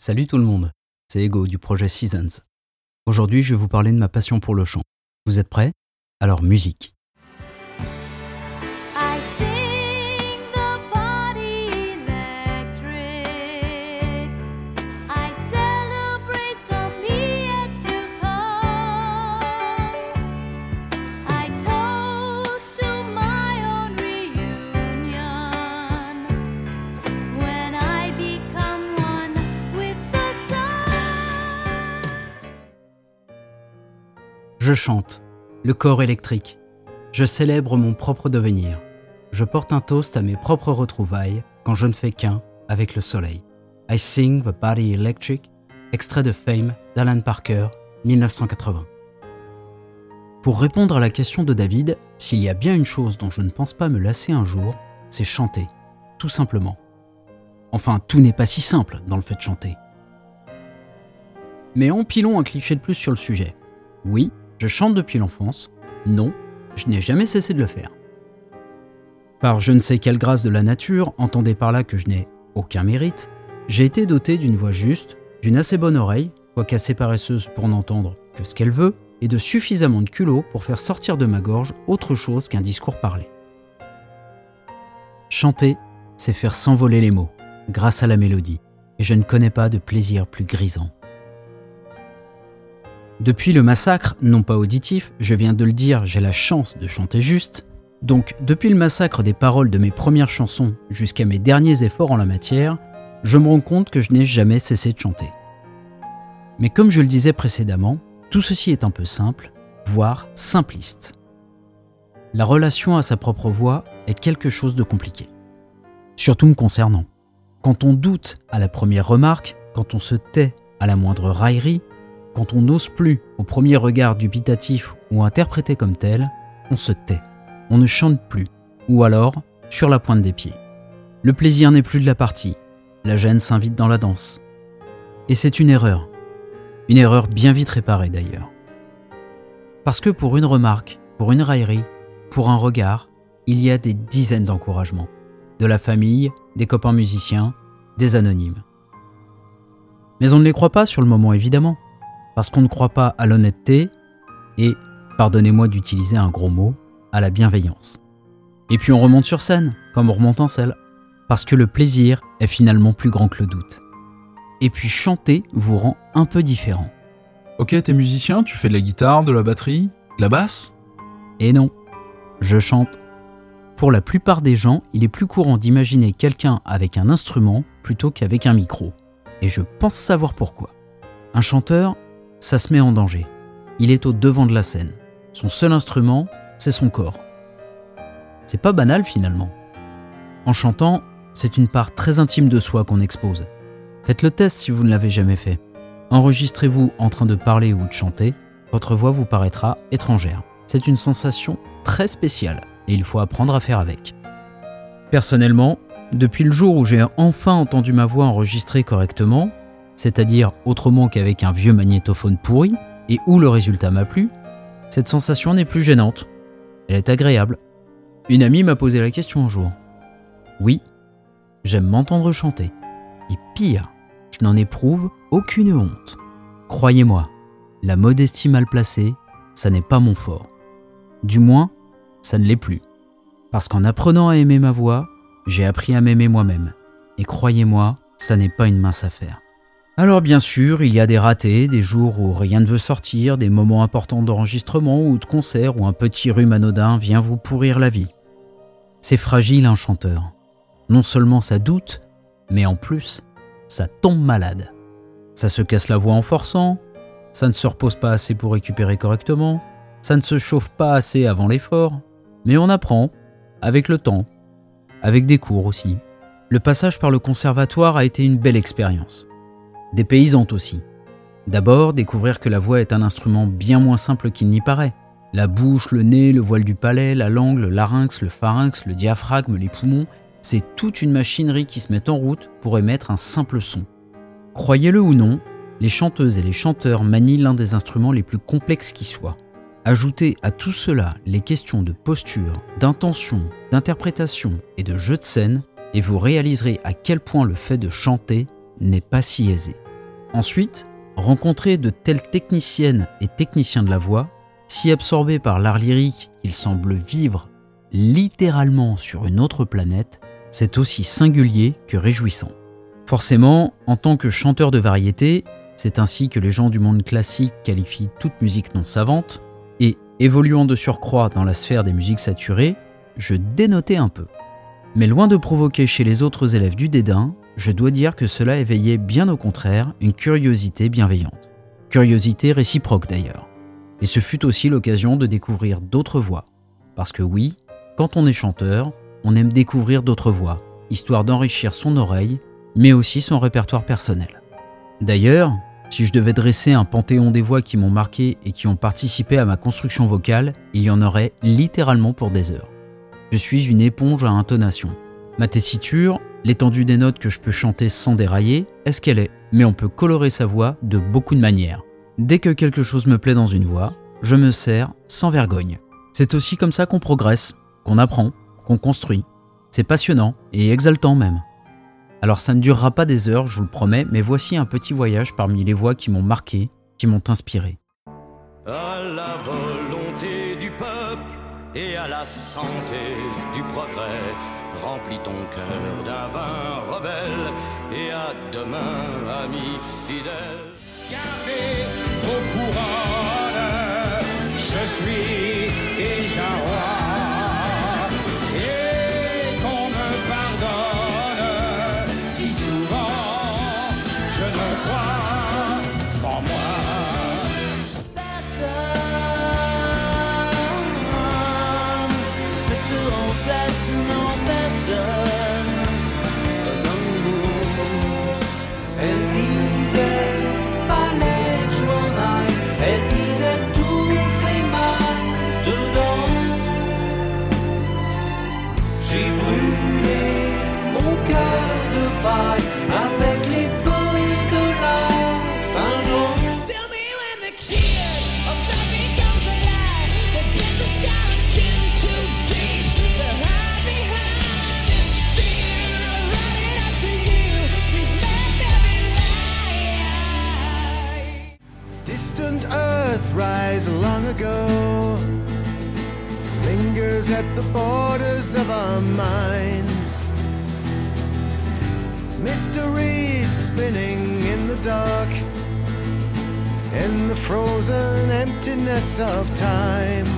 Salut tout le monde, c'est Ego du projet Seasons. Aujourd'hui, je vais vous parler de ma passion pour le chant. Vous êtes prêts? Alors musique. Je chante, le corps électrique. Je célèbre mon propre devenir. Je porte un toast à mes propres retrouvailles quand je ne fais qu'un avec le soleil. I sing the body electric, extrait de Fame d'Alan Parker, 1980. Pour répondre à la question de David, s'il y a bien une chose dont je ne pense pas me lasser un jour, c'est chanter, tout simplement. Enfin, tout n'est pas si simple dans le fait de chanter. Mais empilons un cliché de plus sur le sujet. Oui, je chante depuis l'enfance. Non, je n'ai jamais cessé de le faire. Par je ne sais quelle grâce de la nature, entendez par là que je n'ai aucun mérite, j'ai été doté d'une voix juste, d'une assez bonne oreille, quoique assez paresseuse pour n'entendre que ce qu'elle veut, et de suffisamment de culot pour faire sortir de ma gorge autre chose qu'un discours parlé. Chanter, c'est faire s'envoler les mots, grâce à la mélodie, et je ne connais pas de plaisir plus grisant. Depuis le massacre, non pas auditif, je viens de le dire, j'ai la chance de chanter juste. Donc, depuis le massacre des paroles de mes premières chansons jusqu'à mes derniers efforts en la matière, je me rends compte que je n'ai jamais cessé de chanter. Mais comme je le disais précédemment, tout ceci est un peu simple, voire simpliste. La relation à sa propre voix est quelque chose de compliqué. Surtout me concernant. Quand on doute à la première remarque, quand on se tait à la moindre raillerie, quand on n'ose plus au premier regard dubitatif ou interprété comme tel, on se tait, on ne chante plus, ou alors sur la pointe des pieds. Le plaisir n'est plus de la partie, la gêne s'invite dans la danse. Et c'est une erreur, une erreur bien vite réparée d'ailleurs. Parce que pour une remarque, pour une raillerie, pour un regard, il y a des dizaines d'encouragements, de la famille, des copains musiciens, des anonymes. Mais on ne les croit pas sur le moment évidemment parce qu'on ne croit pas à l'honnêteté et, pardonnez-moi d'utiliser un gros mot, à la bienveillance. Et puis on remonte sur scène, comme on remonte en selle, parce que le plaisir est finalement plus grand que le doute. Et puis chanter vous rend un peu différent. Ok, t'es musicien, tu fais de la guitare, de la batterie, de la basse? Et non, je chante. Pour la plupart des gens, il est plus courant d'imaginer quelqu'un avec un instrument plutôt qu'avec un micro. Et je pense savoir pourquoi. Un chanteur, ça se met en danger. Il est au devant de la scène. Son seul instrument, c'est son corps. C'est pas banal finalement. En chantant, c'est une part très intime de soi qu'on expose. Faites le test si vous ne l'avez jamais fait. Enregistrez-vous en train de parler ou de chanter, votre voix vous paraîtra étrangère. C'est une sensation très spéciale et il faut apprendre à faire avec. Personnellement, depuis le jour où j'ai enfin entendu ma voix enregistrée correctement, c'est-à-dire autrement qu'avec un vieux magnétophone pourri, et où le résultat m'a plu, cette sensation n'est plus gênante. Elle est agréable. Une amie m'a posé la question un jour. Oui, j'aime m'entendre chanter. Et pire, je n'en éprouve aucune honte. Croyez-moi, la modestie mal placée, ça n'est pas mon fort. Du moins, ça ne l'est plus. Parce qu'en apprenant à aimer ma voix, j'ai appris à m'aimer moi-même. Et croyez-moi, ça n'est pas une mince affaire. Alors bien sûr, il y a des ratés, des jours où rien ne veut sortir, des moments importants d'enregistrement ou de concert où un petit rhume anodin vient vous pourrir la vie. C'est fragile un chanteur. Non seulement ça doute, mais en plus, ça tombe malade. Ça se casse la voix en forçant, ça ne se repose pas assez pour récupérer correctement, ça ne se chauffe pas assez avant l'effort, mais on apprend, avec le temps, avec des cours aussi. Le passage par le conservatoire a été une belle expérience. Dépaysante aussi. D'abord, découvrir que la voix est un instrument bien moins simple qu'il n'y paraît. La bouche, le nez, le voile du palais, la langue, le larynx, le pharynx, le diaphragme, les poumons, c'est toute une machinerie qui se met en route pour émettre un simple son. Croyez-le ou non, les chanteuses et les chanteurs manient l'un des instruments les plus complexes qui soient. Ajoutez à tout cela les questions de posture, d'intention, d'interprétation et de jeu de scène, et vous réaliserez à quel point le fait de chanter n'est pas si aisé. Ensuite, rencontrer de telles techniciennes et techniciens de la voix, si absorbés par l'art lyrique qu'ils semblent vivre littéralement sur une autre planète, c'est aussi singulier que réjouissant. Forcément, en tant que chanteur de variété, c'est ainsi que les gens du monde classique qualifient toute musique non savante, et évoluant de surcroît dans la sphère des musiques saturées, je dénotais un peu. Mais loin de provoquer chez les autres élèves du dédain, je dois dire que cela éveillait bien au contraire une curiosité bienveillante. Curiosité réciproque d'ailleurs. Et ce fut aussi l'occasion de découvrir d'autres voix. Parce que oui, quand on est chanteur, on aime découvrir d'autres voix, histoire d'enrichir son oreille, mais aussi son répertoire personnel. D'ailleurs, si je devais dresser un panthéon des voix qui m'ont marqué et qui ont participé à ma construction vocale, il y en aurait littéralement pour des heures. Je suis une éponge à intonation. Ma tessiture, l'étendue des notes que je peux chanter sans dérailler, est ce qu'elle est, mais on peut colorer sa voix de beaucoup de manières. Dès que quelque chose me plaît dans une voix, je me sers sans vergogne. C'est aussi comme ça qu'on progresse, qu'on apprend, qu'on construit. C'est passionnant et exaltant même. Alors ça ne durera pas des heures, je vous le promets, mais voici un petit voyage parmi les voix qui m'ont marqué, qui m'ont inspiré. Remplis ton cœur d'un vin rebelle et à demain, ami fidèle. Gardez vos couronnes, Distant earth rise long ago lingers at the borders of our minds. Mysteries spinning in the dark, in the frozen emptiness of time.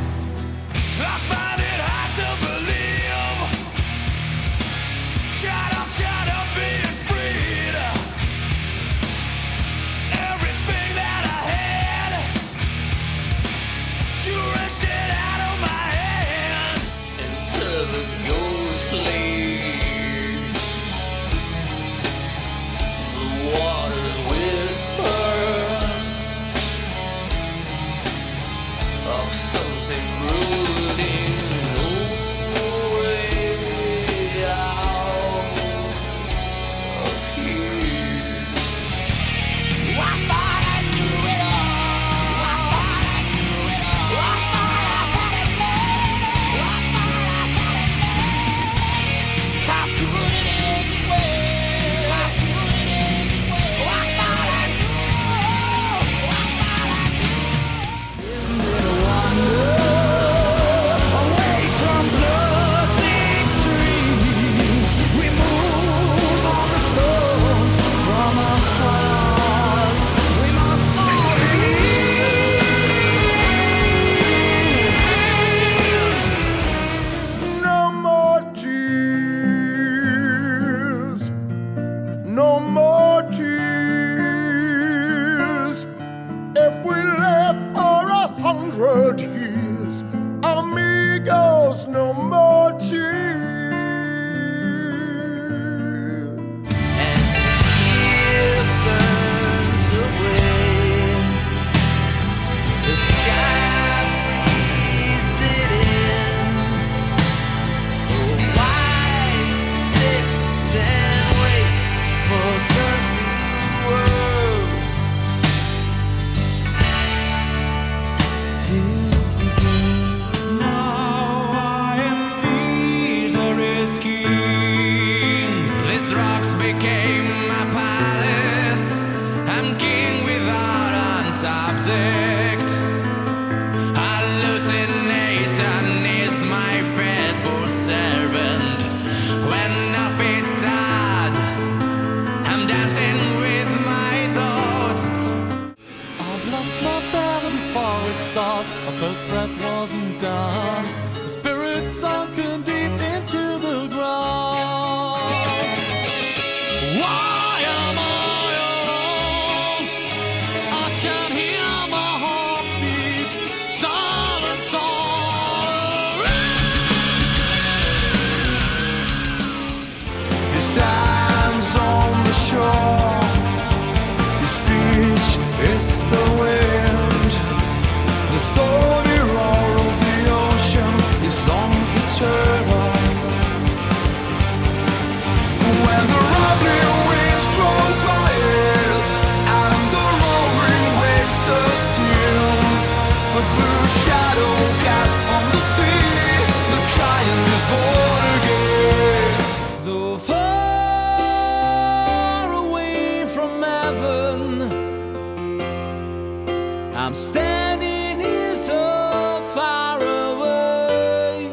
I'm standing here so far away.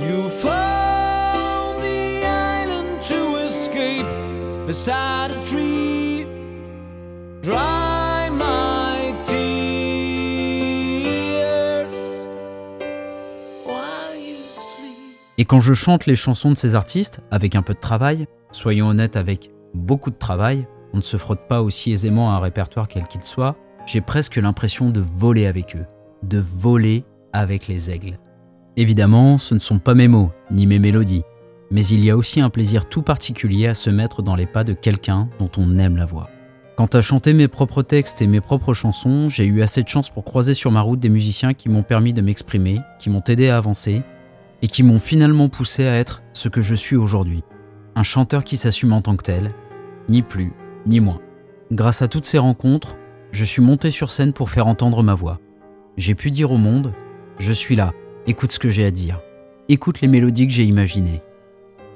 You found the island to escape beside a tree. Dry my tears while you sleep. Et quand je chante les chansons de ces artistes, avec un peu de travail, soyons honnêtes avec beaucoup de travail, ne se frotte pas aussi aisément à un répertoire quel qu'il soit, j'ai presque l'impression de voler avec eux, de voler avec les aigles. Évidemment, ce ne sont pas mes mots, ni mes mélodies, mais il y a aussi un plaisir tout particulier à se mettre dans les pas de quelqu'un dont on aime la voix. Quant à chanter mes propres textes et mes propres chansons, j'ai eu assez de chance pour croiser sur ma route des musiciens qui m'ont permis de m'exprimer, qui m'ont aidé à avancer, et qui m'ont finalement poussé à être ce que je suis aujourd'hui. Un chanteur qui s'assume en tant que tel, ni plus, ni moins. Grâce à toutes ces rencontres, je suis monté sur scène pour faire entendre ma voix. J'ai pu dire au monde, je suis là, écoute ce que j'ai à dire, écoute les mélodies que j'ai imaginées.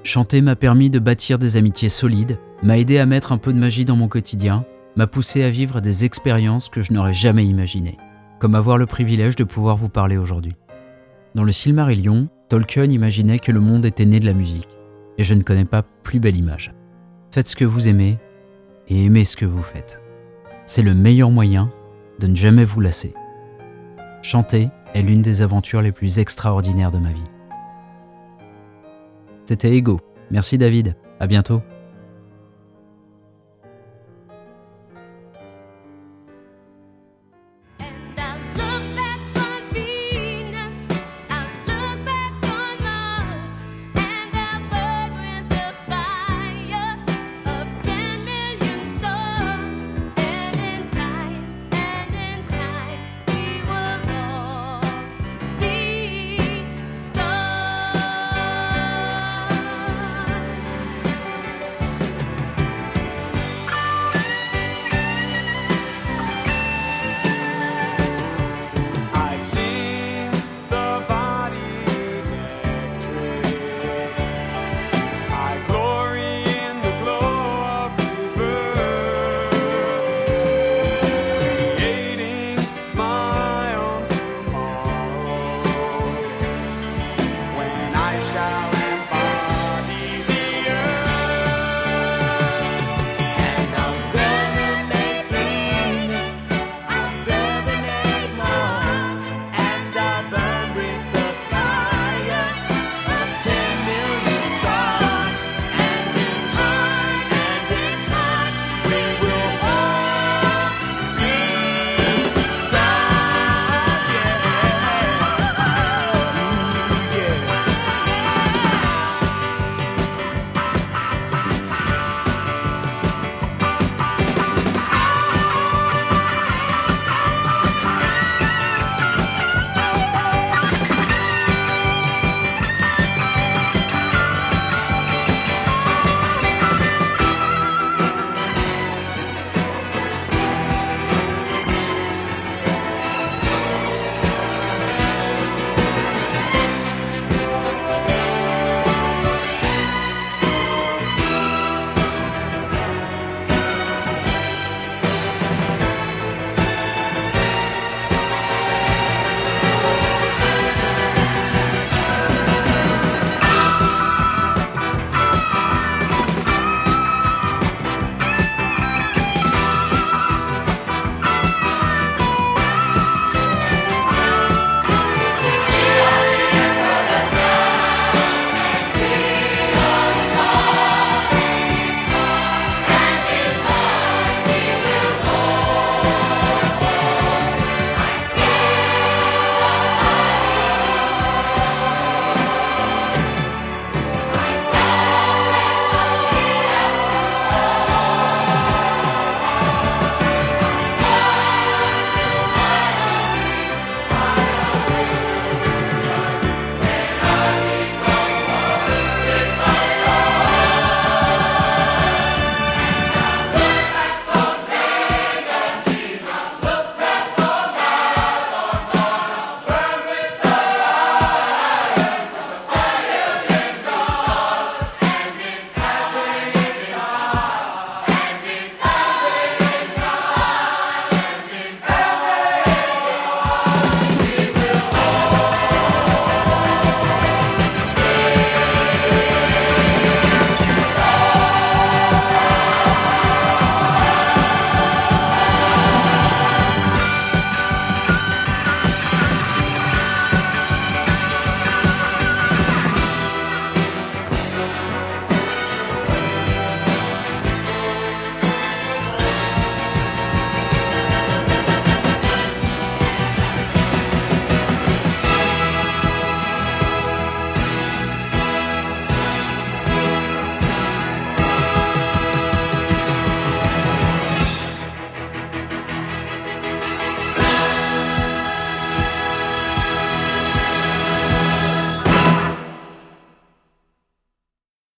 Chanter m'a permis de bâtir des amitiés solides, m'a aidé à mettre un peu de magie dans mon quotidien, m'a poussé à vivre des expériences que je n'aurais jamais imaginées, comme avoir le privilège de pouvoir vous parler aujourd'hui. Dans le Silmarillion, Tolkien imaginait que le monde était né de la musique, et je ne connais pas plus belle image. Faites ce que vous aimez, et aimez ce que vous faites. C'est le meilleur moyen de ne jamais vous lasser. Chanter est l'une des aventures les plus extraordinaires de ma vie. C'était Ego. Merci David. À bientôt.